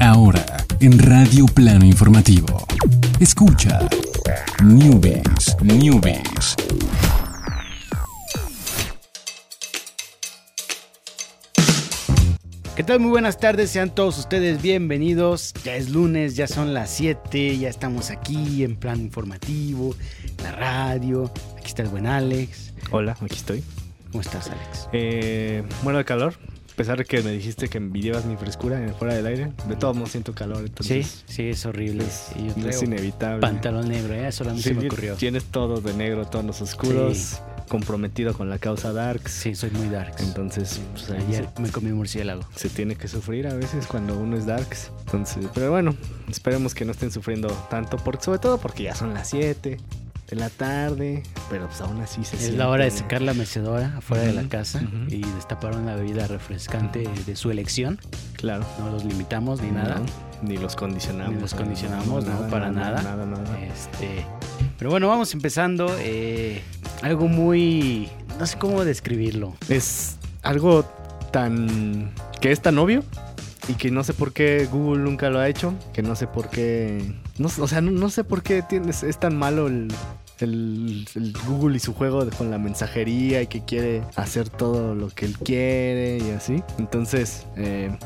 Ahora, en Radio Plano Informativo. Escucha. Newbies, Newbies. ¿Qué tal? Muy buenas tardes, sean todos ustedes bienvenidos. Ya es lunes, ya son las 7, ya estamos aquí en plan informativo, la radio. Aquí está el buen Alex. Hola, aquí estoy. ¿Cómo estás, Alex? Eh, muero de calor. A pesar de que me dijiste que envidiabas mi frescura en fuera del aire, de todos modos siento calor. Sí, Entonces, sí, es horrible. Y yo no es inevitable. pantalón negro, ¿eh? Mí Sí, se me ocurrió. Tienes todo de negro, tonos oscuros, Sí. comprometido con la causa Darks. Sí, soy muy darks. Entonces, pues, Ayer se, me comí un murciélago. se tiene que sufrir a veces cuando uno es Darks. Entonces, pero bueno, esperemos que no estén sufriendo tanto, porque, sobre todo porque ya son las 7 de la tarde, pero pues aún así se Es siente- la hora de sacar la mecedora afuera de la casa y destapar una bebida refrescante de su elección. Claro. No los limitamos ni nada. Ni los condicionamos. Ni los condicionamos, no, para nada. Nada, nada. Este, pero bueno, vamos empezando. eh, algo muy. No sé cómo describirlo. Es algo tan. que es tan obvio y que no sé por qué Google nunca lo ha hecho. Que no sé por qué. No, o sea, no, no sé por qué tienes, es tan malo el, el- el Google y su juego con la mensajería y que quiere hacer todo lo que él quiere y así. Entonces, eh,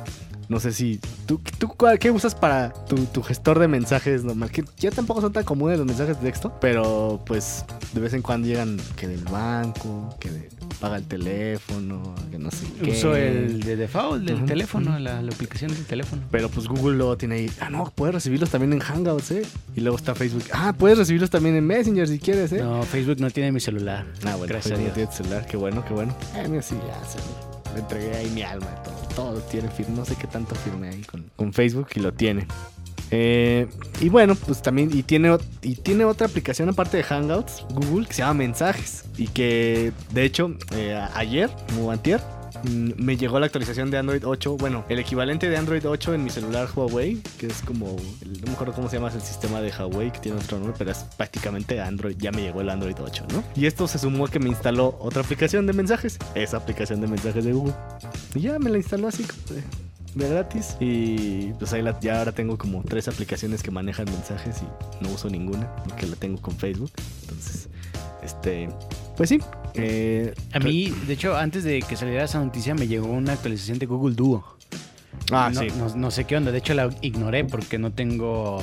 no sé si. ¿Tú, tú qué usas para tu, tu gestor de mensajes normal? Que ya tampoco son tan comunes los mensajes de texto, pero pues de vez en cuando llegan que del banco, que de, paga el teléfono, que no sé qué. Uso el de default del teléfono, la, la aplicación del teléfono. Pero pues Google luego tiene ahí, ah, no, puedes recibirlos también en Hangouts, ¿eh? Y luego está Facebook, ah, puedes recibirlos también en Messenger si quieres, ¿eh? No, Facebook no tiene mi celular. Ah, bueno, Gracias a Dios. tiene celular, qué bueno, qué bueno. Mí sí, ya se le entregué ahí mi alma, todo, todo tiene firme, no sé qué tanto firme ahí con, Facebook y lo tiene. Eh, y bueno, pues también, y tiene, y tiene otra aplicación aparte de Hangouts, Google, que se llama Mensajes. Y que, de hecho, eh, ayer, o antier, me llegó la actualización de Android 8. Bueno, el equivalente de Android 8 en mi celular Huawei, que es como, no me acuerdo cómo se llama el sistema de Huawei, que tiene otro nombre, pero es prácticamente Android. Ya me llegó el Android 8, ¿no? Y esto se sumó que me instaló otra aplicación de mensajes, esa aplicación de mensajes de Google. Y ya me la instaló así de, gratis. Y pues ahí ya ahora tengo como tres aplicaciones que manejan mensajes y no uso ninguna porque la tengo con Facebook. Entonces, este, pues sí. Eh, A mí, de hecho, antes de que saliera esa noticia, me llegó una actualización de Google Duo. Ah, no, sí. no, no sé qué onda. De hecho, la ignoré porque no tengo.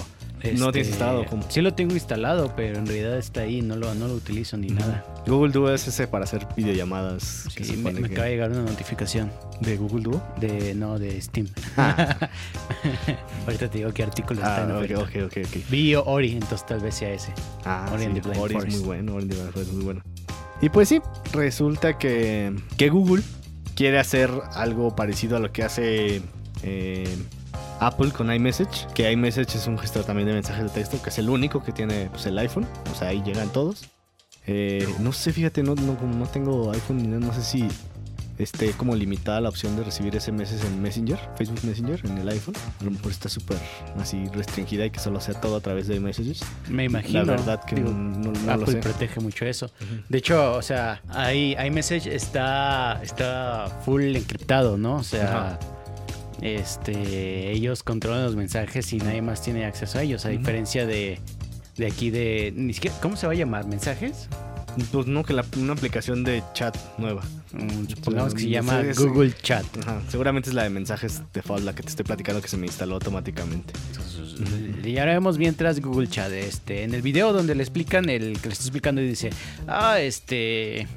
No tienes este, instalado, ¿cómo? Sí lo tengo instalado, pero en realidad está ahí. No lo, no lo utilizo ni nada. Google Duo es ese para hacer videollamadas. que Sí, me, supone me que- acaba de llegar una notificación ¿De Google Duo? de no de Steam. Ah. Ahorita te digo qué artículo está en Ah, ok, oferta. ok, ok, ok. Vi Ori, entonces tal vez sea ese. Ah, Ori sí, Ori es muy bueno, Ori es muy bueno. Y pues sí, resulta que, que Google quiere hacer algo parecido a lo que hace eh, Apple con iMessage, que iMessage es un gestor también de mensajes de texto, que es el único que tiene pues, el iPhone, o sea, ahí llegan todos. Eh, no sé, fíjate, no, no, no tengo iPhone no sé si esté como limitada la opción de recibir SMS en Messenger, Facebook Messenger, en el iPhone. A lo mejor está súper así restringida y que solo sea todo a través de iMessages. Me imagino. La verdad que Digo, no, no lo Apple sé. protege mucho eso. De hecho, o sea, ahí iMessage está, está full encriptado, ¿no? O sea, este, ellos controlan los mensajes y nadie más tiene acceso a ellos, a diferencia de, de aquí de... Ni siquiera, ¿Cómo se va a llamar? ¿Mensajes? Pues no, que la- una aplicación de chat nueva. Mm, supongamos que se llama sí, sí. Google Chat. Ajá, seguramente es la de mensajes default, la que te estoy platicando que se me instaló automáticamente. Y ahora vemos mientras Google Chat, este, en el video donde le explican, el que le está explicando y dice, ah, este,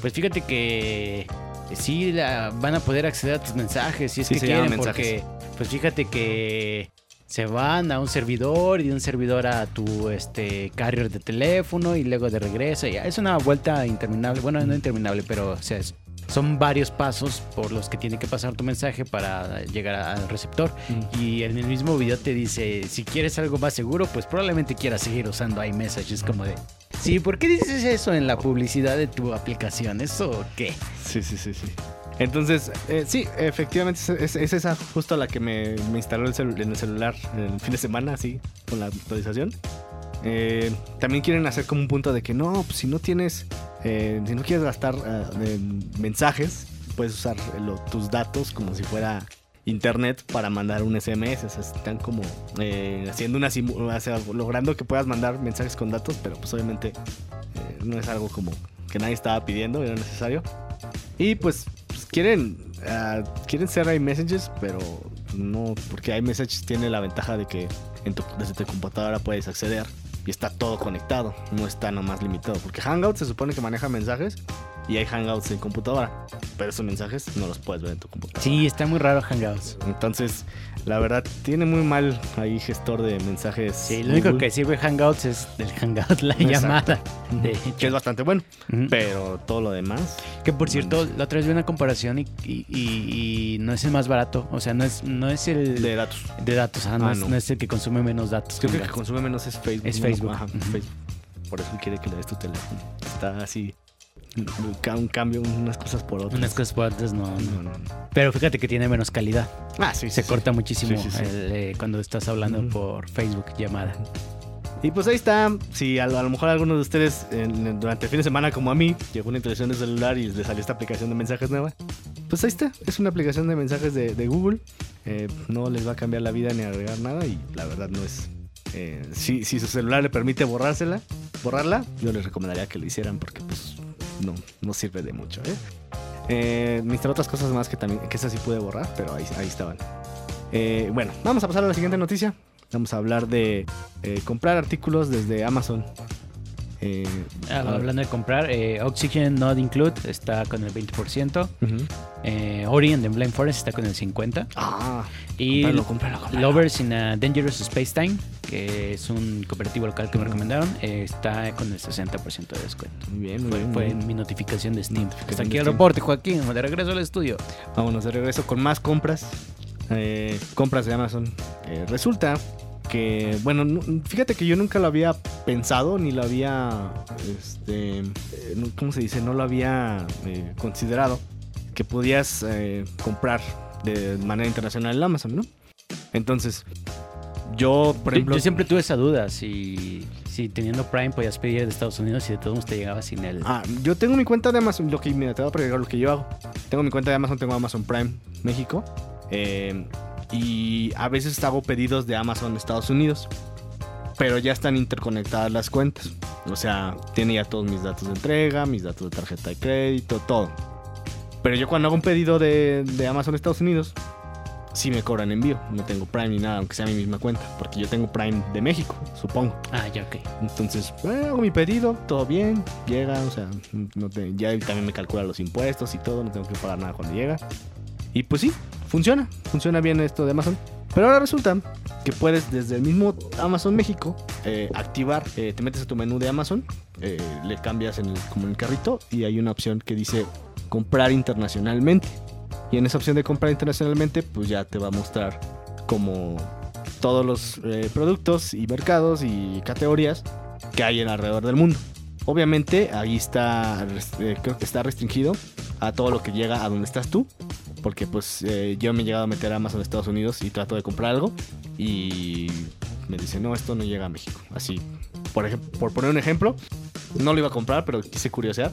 pues fíjate que sí la- van a poder acceder a tus mensajes si es Sí, que quieren, porque, pues fíjate que se van a un servidor y de un servidor a tu este carrier de teléfono y luego de regreso. Ya es una vuelta interminable, bueno, no interminable, pero o sea, es- son varios pasos por los que tiene que pasar tu mensaje para llegar al receptor. Y en el mismo video te dice, si quieres algo más seguro, pues probablemente quieras seguir usando iMessage. Es como de, sí, ¿por qué dices eso en la publicidad de tu aplicación? ¿Eso qué? Sí, sí, sí, sí. Entonces, eh, sí, efectivamente es, es- es esa justo la que me, me instaló el en el celular el fin de semana, así, con la actualización. Eh, también quieren hacer como un punto de que no, pues si no tienes, eh, si no quieres gastar en mensajes, puedes usar tus datos como si fuera internet para mandar un SMS. Están como haciendo una o sea, logrando que puedas mandar mensajes con datos, pero pues obviamente no es algo como que nadie estaba pidiendo, era necesario. Y pues, quieren ah, quieren ser iMessages, pero no, porque iMessages tiene la ventaja de que en tu- desde tu computadora puedes acceder y está todo conectado, no está nomás limitado, porque Hangouts se supone que maneja mensajes y hay Hangouts en computadora, pero esos mensajes no los puedes ver en tu computadora. Sí, está muy raro Hangouts. Entonces, la verdad, tiene muy mal ahí gestor de mensajes. Sí, lo único que sirve Hangouts es del Hangout, la Exacto. llamada. De que es bastante bueno, pero todo lo demás. Que por cierto, la otra vez vi una comparación y, y- y- y no es el más barato. O sea, no es, no es el De datos. de datos, ajá, no, Ah, es, no. no es el que consume menos datos. Creo que el que consume menos es Facebook. Es. Facebook. Ajá. Facebook. Por eso quiere que le des tu teléfono. Está así. Un, ca- un cambio, unas cosas por otras. Unas cosas por otras no, no. No. Pero fíjate que tiene menos calidad. Ah, sí, Se sí, corta muchísimo Sí, sí, sí. el, eh, cuando estás hablando por Facebook llamada. Y pues ahí está. Si a, lo a lo mejor alguno de ustedes en- durante el fin de semana, como a mí, llegó una introducción de celular y les salió esta aplicación de mensajes nueva, pues ahí está. Es una aplicación de mensajes de, de Google. Eh, no les va a cambiar la vida ni agregar nada y la verdad no es. eh, si, si su celular le permite borrársela, borrarla, yo les recomendaría que lo hicieran porque pues no, no sirve de mucho. ¿eh? Eh, otras cosas más que también, que esas sí pude borrar, pero ahí, ahí estaban. Eh, bueno, vamos a pasar a la siguiente noticia. Vamos a hablar de eh, comprar artículos desde Amazon. Eh, Ah, hablando de comprar, eh, Oxygen Not Include está con el 20%. Ujú. Eh, Ori and the Blind Forest está con el 50%. Ah, Y cómpralo, cómpralo, cómpralo. Lovers in a Dangerous Space Time, que es un cooperativo local que me recomendaron, eh, está con el 60% de descuento. Muy bien, muy Fue, bien, muy fue bien. mi notificación de Steam. Notificación Hasta aquí el reporte, Joaquín. De regreso al estudio. Vámonos de regreso con más compras. Eh, compras de Amazon. Eh, resulta que, bueno, fíjate que yo nunca lo había pensado ni lo había, este, eh, ¿cómo se dice? No lo había considerado que podías comprar de manera internacional en Amazon, ¿no? Entonces, yo, por Yo- ejemplo, yo siempre tuve esa duda, si, si teniendo Prime podías pedir de Estados Unidos y de todos modos te llegaba sin el... Ah, yo tengo mi cuenta de Amazon. Lo que, mira, te voy a preguntar lo que yo hago. Tengo mi cuenta de Amazon, tengo Amazon Prime México. eh, y a veces hago pedidos de Amazon Estados Unidos. Pero ya están interconectadas las cuentas. O sea, tiene ya todos mis datos de entrega, mis datos de tarjeta de crédito, todo. Pero yo cuando hago un pedido de, de Amazon Estados Unidos, sí me cobran envío. No tengo Prime ni nada, aunque sea mi misma cuenta. Porque yo tengo Prime de México, supongo. Ah, ya, ok. Entonces, hago mi pedido, todo bien, llega, o sea, no te- ya también me calcula los impuestos y todo, no tengo que pagar nada cuando llega. Y pues sí, funciona, funciona bien esto de Amazon. Pero ahora resulta que puedes desde el mismo Amazon México eh, activar, eh, te metes a tu menú de Amazon, eh, le cambias en el, como en el carrito y hay una opción que dice comprar internacionalmente. Y en esa opción de comprar internacionalmente, pues ya te va a mostrar como todos los eh, productos y mercados y categorías que hay en alrededor del mundo. Obviamente ahí está, eh, creo que está restringido a todo lo que llega a donde estás tú. Porque pues eh, yo me he llegado a meter a Amazon Estados Unidos y trato de comprar algo y me dice, no, esto no llega a México. Así, por, por poner un ejemplo, no lo iba a comprar, pero quise curiosear.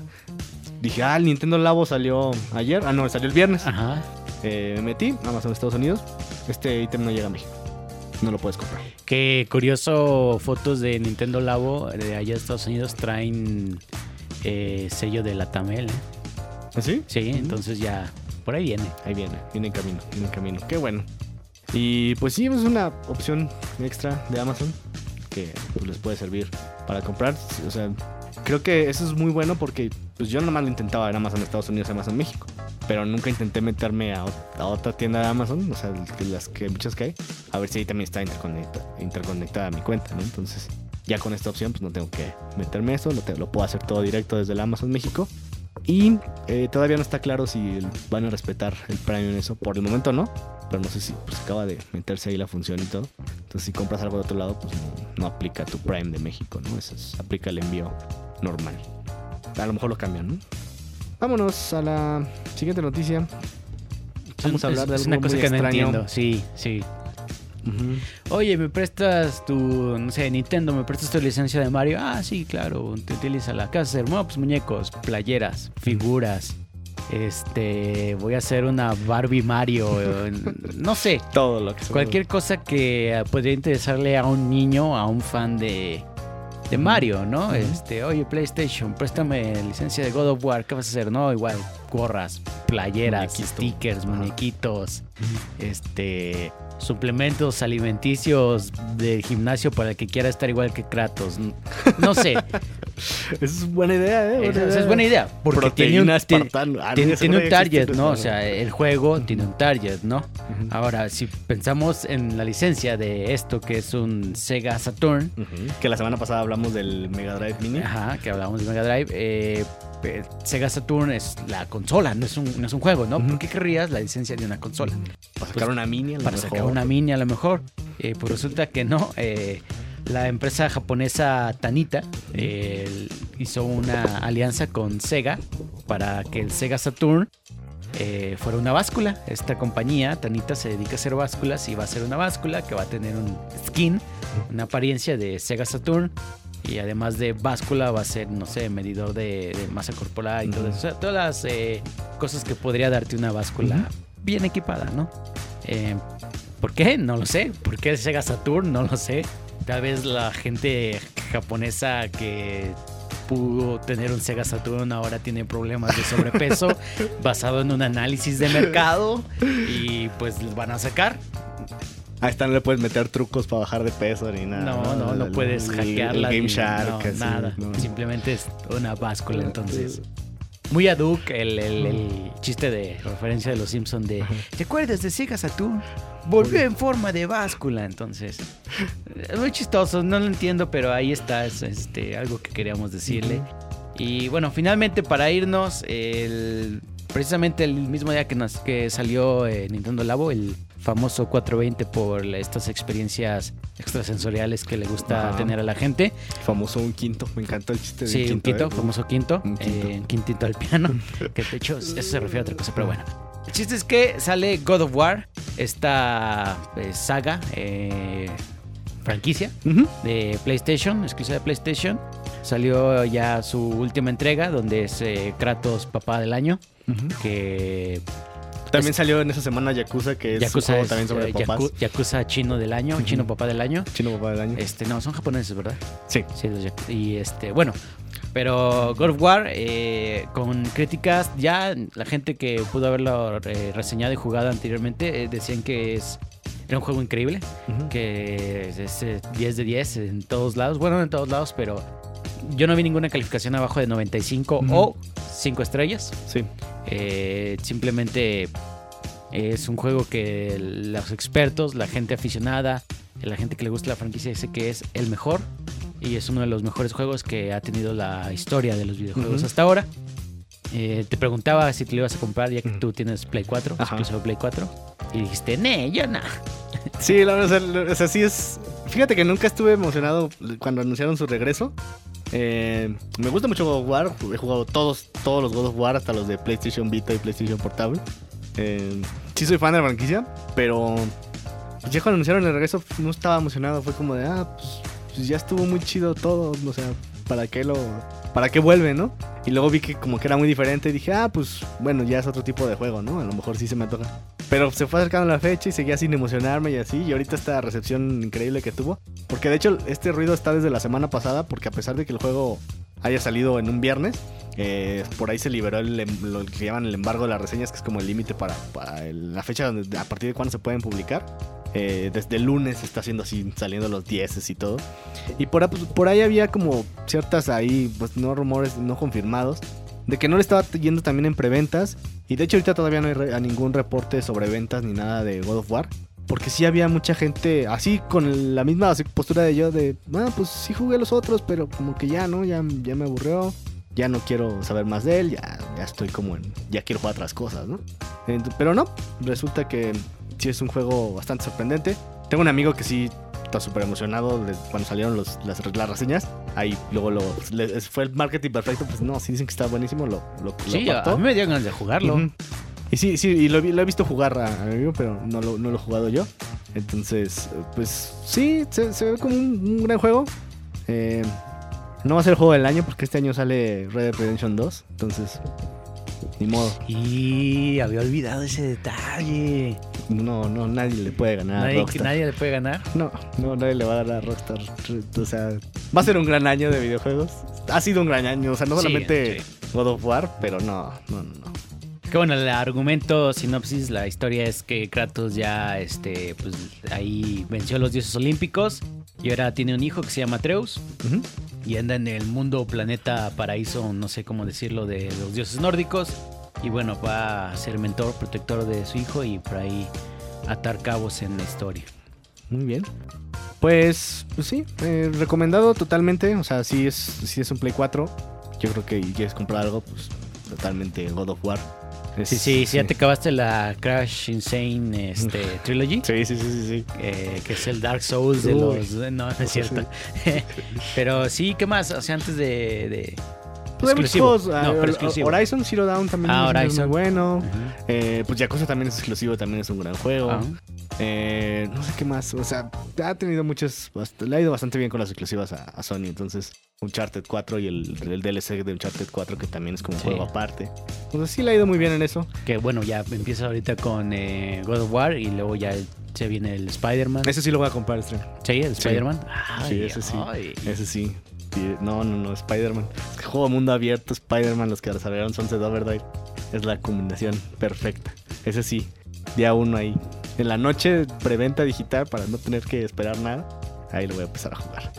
Dije, ah, el Nintendo Labo salió ayer. Ah, no, salió el viernes. Ajá. Eh, me metí, Amazon Estados Unidos. Este ítem no llega a México. No lo puedes comprar. Qué curioso, fotos de Nintendo Labo de allá de Estados Unidos traen eh, sello de la Tamel. ¿eh? ¿Así? Sí, entonces ya por ahí viene. Ahí viene, viene en camino, viene en camino. Qué bueno. Y pues sí, es una opción extra de Amazon que pues, les puede servir para comprar. O sea, creo que eso es muy bueno porque pues yo nomás lo intentaba en Amazon Estados Unidos, Amazon México. Pero nunca intenté meterme a, a otra tienda de Amazon, o sea, las que muchas que hay, a ver si ahí también está interconecta- interconectada mi cuenta, ¿no? Entonces, ya con esta opción, pues no tengo que meterme eso, lo, lo puedo hacer todo directo desde el Amazon México. Y eh, todavía no está claro si van a respetar el Prime en eso. Por el momento no. Pero no sé si pues, acaba de meterse ahí la función y todo. Entonces si compras algo de otro lado, pues no, no aplica tu Prime de México, ¿no? Eso es- aplica el envío normal. A lo mejor lo cambian, ¿no? Vámonos a la siguiente noticia. Vamos a hablar de es, es algo una cosa muy que no entiendo. Sí, sí. Oye, ¿me prestas tu, no sé, Nintendo, ¿me prestas tu licencia de Mario? Ah, sí, claro, te utiliza la casa de pues, muñecos, playeras, figuras, Este, voy a hacer una Barbie Mario, eh, no sé, Todo lo que se cualquier cosa que eh, podría interesarle a un niño, a un fan de, de Mario, ¿no? Este, oye, PlayStation, préstame licencia de God of War, ¿qué vas a hacer? No, igual, gorras, playeras, Muñequito. stickers, muñequitos, este, suplementos alimenticios del gimnasio para el que quiera estar igual que Kratos. No sé, es buena idea, ¿eh? esa, es buena idea, porque tiene un, Proteína tiene-. Ah, un target, ¿no? O sea, el juego tiene un target, ¿no? Ahora, si pensamos en la licencia de esto, que es un Sega Saturn. Que la semana pasada hablamos del Mega Drive Mini. ajá, que hablamos de Mega Drive, eh, Sega Saturn es la consola, no es un, no es un juego, ¿no? ¿Por qué querrías la licencia de una consola? Para sacar una mini, a lo Para mejor. sacar una mini a lo mejor. Eh, pues resulta que no. eh, la empresa japonesa Tanita eh, hizo una alianza con Sega para que el Sega Saturn eh, fuera una báscula. Esta compañía, Tanita, se dedica a hacer básculas y va a ser una báscula que va a tener un skin, una apariencia de Sega Saturn. Y además de báscula va a ser, no sé, medidor de, de masa corporal y todo eso. O sea, todas las eh, cosas que podría darte una báscula bien equipada, ¿no? Eh, ¿Por qué? No lo sé. ¿Por qué Sega Saturn? No lo sé. Tal vez la gente japonesa que pudo tener un Sega Saturn ahora tiene problemas de sobrepeso basado en un análisis de mercado y pues van a sacar. A esta no le puedes meter trucos para bajar de peso ni nada. No, no, no El- puedes hackearla. Game Shark, no, nada. no. Simplemente es una báscula entonces. Muy Hadouk, el, el, el chiste de referencia de los Simpsons de ¿Te acuerdas de Sega Saturn? Volvió en forma de báscula, entonces. Es muy chistoso, no lo entiendo, pero ahí está, es este, algo que queríamos decirle. Y bueno, finalmente para irnos, el- precisamente el mismo día que, nos, que salió eh, Nintendo Labo, el famoso 420 por estas experiencias extrasensoriales que le gusta Ajá. tener a la gente. Famoso un quinto. Me encanta el chiste de Sí, un quinto, ¿eh? famoso quinto, Un quinto. eh, un quintito al piano, que de hecho eso se refiere a otra cosa, pero bueno. El chiste es que sale God of War, esta eh, saga, eh, franquicia de PlayStation, exclusiva de PlayStation. Salió ya su última entrega, donde es eh, Kratos Papá del Año, que También salió en esa semana Yakuza, que es un Yakuza juego es también sobre eh, papás. Yaku- Yakuza Chino del Año. Chino Papá del Año. Chino papá del año. Este, no, son japoneses, ¿verdad? Sí. Sí, los Yaku- y este, bueno, pero God of War, eh, con críticas, ya la gente que pudo haberlo eh, reseñado y jugado anteriormente eh, decían que es era un juego increíble, que es, es, eh, 10 de 10 en todos lados, bueno, no en todos lados, pero yo no vi ninguna calificación abajo de 95 Ujú. o 5 estrellas. Sí. Eh, simplemente es un juego que los expertos, la gente aficionada, la gente que le gusta la franquicia dice que es el mejor y es uno de los mejores juegos que ha tenido la historia de los videojuegos hasta ahora. Eh, te preguntaba si te lo ibas a comprar ya que tú tienes Play 4, Ajá. exclusivo Play 4, y dijiste, nee, yo no. Sí, la verdad, o sea, sí es. Fíjate que nunca estuve emocionado cuando anunciaron su regreso. Eh, me gusta mucho God of War. He jugado todos, todos los God of War, hasta los de PlayStation Vita y PlayStation Portable. Eh, sí soy fan de la franquicia, pero ya cuando anunciaron el regreso no estaba emocionado. Fue como de, ah, pues, pues ya estuvo muy chido todo. O sea, ¿para qué lo, para qué vuelve, no? Y luego vi que como que era muy diferente y dije, ah, pues bueno, ya es otro tipo de juego, ¿no? A lo mejor sí se me antoja. Pero se fue acercando la fecha y seguía sin emocionarme y así. Y ahorita esta recepción increíble que tuvo. Porque de hecho este ruido está desde la semana pasada. Porque a pesar de que el juego haya salido en un viernes, eh, por ahí se liberó el, em- lo que llaman el embargo de las reseñas, que es como el límite para, para el- la fecha donde, a partir de cuándo se pueden publicar. Eh, desde el lunes está haciendo así, saliendo los 10 y todo. Y por, pues, por ahí había como ciertas ahí, pues no rumores no confirmados, de que no le estaba yendo también en preventas. Y de hecho ahorita todavía no hay re- a ningún reporte sobre ventas ni nada de God of War. Porque sí había mucha gente así con la misma postura de yo de, ah, pues sí jugué los otros, pero como que ya, ¿no? Ya, ya me aburrió. Ya no quiero saber más de él, ya, ya estoy como en, ya quiero jugar otras cosas, ¿no? Pero no, resulta que sí es un juego bastante sorprendente. Tengo un amigo que sí está súper emocionado cuando salieron los- las, las reseñas. Ahí luego lo, fue el marketing perfecto, pues no, sí dicen que está buenísimo, lo, lo, lo Sí, captó. a mí me dio ganas de jugarlo. Y sí, sí, y lo, lo he visto jugar a, a mi amigo, pero no lo, no lo he jugado yo. Entonces, pues sí, se, se ve como un, un gran juego. Eh, no va a ser el juego del año porque este año sale Red Dead Redemption 2. Entonces, ni modo. Y había olvidado ese detalle. No, no, nadie le puede ganar a Nadie, Rockstar. nadie le puede ganar. No, no, nadie le va a ganar a Rockstar. O sea, va a ser un gran año de videojuegos. Ha sido un gran año, o sea, no solamente sí. God of War, pero no, no, no. no. Que bueno, el argumento, sinopsis, la historia es que Kratos ya, este, pues ahí venció a los dioses olímpicos y ahora tiene un hijo que se llama Atreus Ujú. y anda en el mundo, planeta, paraíso, no sé cómo decirlo, de los dioses nórdicos. Y bueno, va a ser mentor, protector de su hijo y por ahí atar cabos en la historia. Muy bien. Pues, pues sí, eh, recomendado totalmente. O sea, si es, si es un Play 4, yo creo que quieres comprar algo, pues totalmente God of War. Es- Sí, sí, sí, ya te acabaste la Crash Insane este, Trilogy. Sí, sí, sí, sí, sí. eh, que es el Dark Souls de Uy. los... No, no es cierto. Pero sí, ¿qué más? O sea, antes de... de- Pues hay muchos juegos, ah, No, pero Hor- exclusivo. Horizon Zero Dawn también Ah, es- muy bueno. Eh, pues Yakuza también es exclusivo, también es un gran juego. Ah. Eh, no sé qué más. O sea, ha tenido muchas. Le ha ido bastante bien con las exclusivas a, a Sony. Entonces, Uncharted 4 y el, el DLC de Uncharted 4, que también es como un Sí. juego aparte. Entonces, sí le ha ido muy bien en eso. Que bueno, ya empieza ahorita con eh, God of War y luego ya se viene el Spider-Man. Ese sí lo voy a comprar, stream. Sí, el Sí. Spider-Man. Sí, Ay, ese sí. ay. Ese sí. No, no, no, Spider-Man. Es que juego mundo abierto, Spider-Man, los que desarrollaron Sunset Overdrive. Es la combinación perfecta. Ese sí, día uno ahí. En la noche, preventa digital para no tener que esperar nada. Ahí lo voy a empezar a jugar.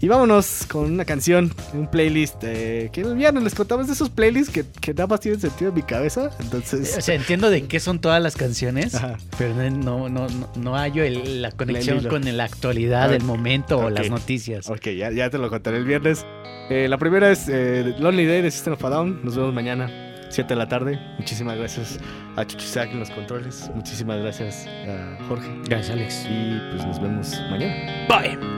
Y vámonos con una canción, un playlist. eh, que el viernes les contamos de esos playlists que, que nada más tienen sentido en mi cabeza. O Entonces. sea, entiendo de qué son todas las canciones, Ajá. pero no, no, no, no hallo el- la conexión con la actualidad del momento o las noticias. Ok, ya, ya te lo contaré el viernes. Eh, la primera es eh, Lonely Day de System of a Down. Nos vemos mañana, 7 de la tarde. Muchísimas gracias a Chuchisac en los controles. Muchísimas gracias a Jorge. Gracias, Alex. Y pues nos vemos mañana. Bye.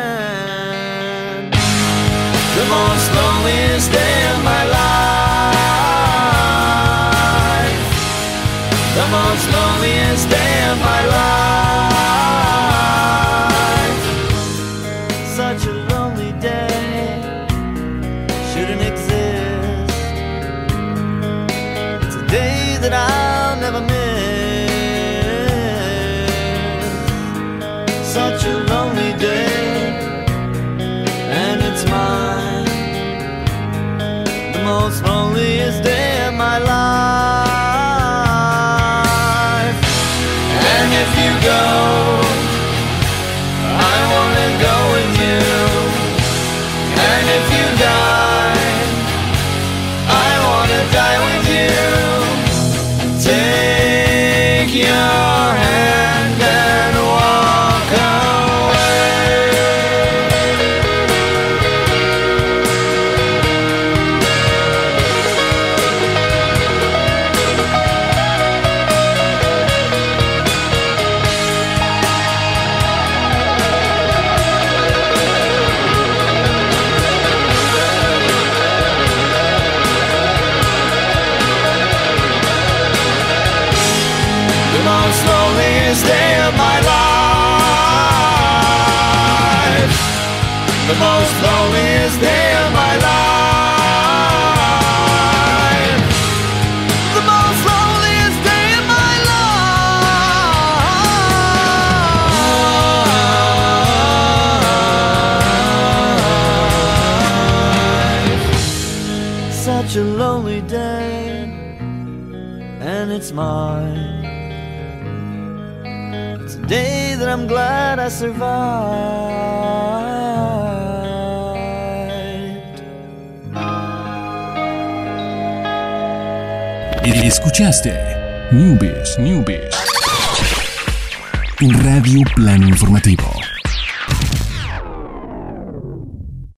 Such a lonely day and it's mine. It's a day that I'm glad I survived. Escuchaste Newbies, Newbies. Radio Plan Informativo.